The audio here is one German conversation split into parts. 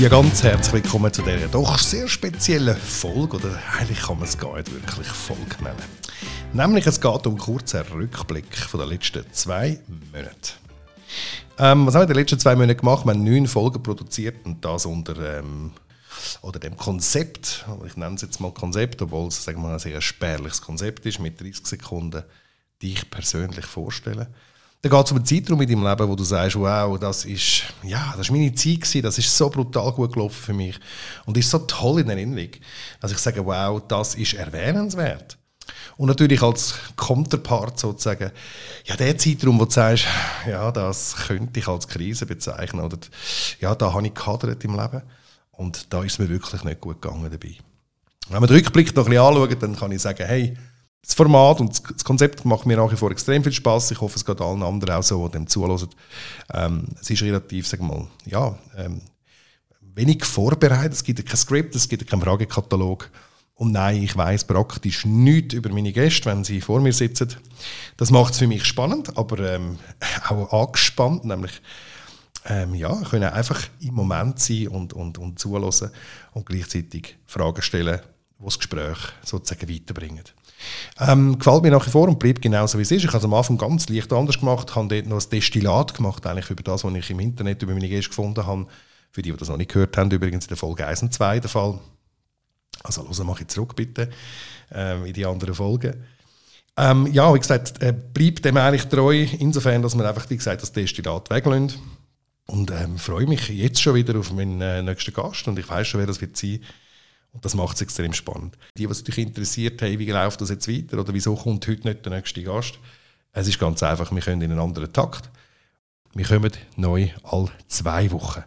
Ja, ganz herzlich willkommen zu dieser doch sehr speziellen Folge, oder eigentlich kann man es gar nicht wirklich Folge nennen. Nämlich, es geht um einen kurzen Rückblick von den letzten zwei Monaten. Ähm, was haben wir in den letzten zwei Monaten gemacht? Wir haben neun Folgen produziert und das unter ähm, oder dem Konzept, ich nenne es jetzt mal Konzept, obwohl es sagen wir, ein sehr spärliches Konzept ist, mit 30 Sekunden, die ich persönlich vorstelle. Dann geht es um einen Zeitraum in deinem Leben, wo du sagst, wow, das ist, ja, das ist meine Zeit gewesen, das ist so brutal gut gelaufen für mich und ist so toll in Erinnerung, dass ich sage, wow, das ist erwähnenswert. Und natürlich als Counterpart sozusagen, ja, der Zeitraum, wo du sagst, ja, das könnte ich als Krise bezeichnen oder ja, da habe ich gehadert im Leben und da ist mir wirklich nicht gut gegangen dabei. Wenn man den Rückblick noch ein bisschen anschaut, dann kann ich sagen, hey, das Format und das Konzept macht mir nach wie vor extrem viel Spaß. Ich hoffe, es geht allen anderen auch so, die dem zuhören. Ähm, es ist relativ, sagen wir mal, ja, ähm, wenig vorbereitet. Es gibt kein Skript, es gibt keinen Fragekatalog. Und nein, ich weiß praktisch nichts über meine Gäste, wenn sie vor mir sitzen. Das macht es für mich spannend, aber ähm, auch angespannt, nämlich ähm, ja, können einfach im Moment sein und, und, und zuhören und gleichzeitig Fragen stellen, die das Gespräch sozusagen weiterbringen. Ähm, gefällt mir nach wie vor und bleibt genauso wie es ist. Ich habe es am Anfang ganz leicht anders gemacht, habe dort noch ein Destillat gemacht, eigentlich über das, was ich im Internet über meine Gäste gefunden habe. Für die, die das noch nicht gehört haben, übrigens in der Folge 1 und 2 der Fall. Also hören mache ich zurück bitte ähm, in die anderen Folgen. Ähm, ja, wie gesagt, äh, bleibt dem eigentlich treu, insofern, dass man einfach, wie gesagt, das Destillat weglässt. Und ähm, freue mich jetzt schon wieder auf meinen äh, nächsten Gast und ich weiß schon, wer das wird sein. Und das macht es extrem spannend. Die, was dich interessiert, hey, wie läuft das jetzt weiter oder wieso kommt heute nicht der nächste Gast? Es ist ganz einfach, wir können in einen anderen Takt. Wir kommen neu all zwei Wochen.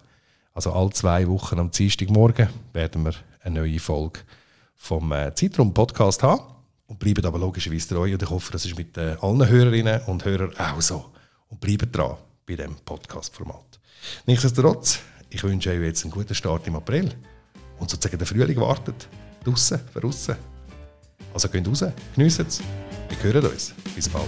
Also all zwei Wochen am Dienstagmorgen werden wir eine neue Folge vom äh, Zeitraum Podcast haben und bleiben aber logischerweise treu und ich hoffe, das ist mit äh, allen Hörerinnen und Hörern auch so. Und bleiben dran bei dem Podcast-Format. Nichtsdestotrotz, ich wünsche euch jetzt einen guten Start im April und sozusagen der Frühling wartet. Draussen, draussen. Also geht raus, geniessen es. Wir hören uns. Bis bald.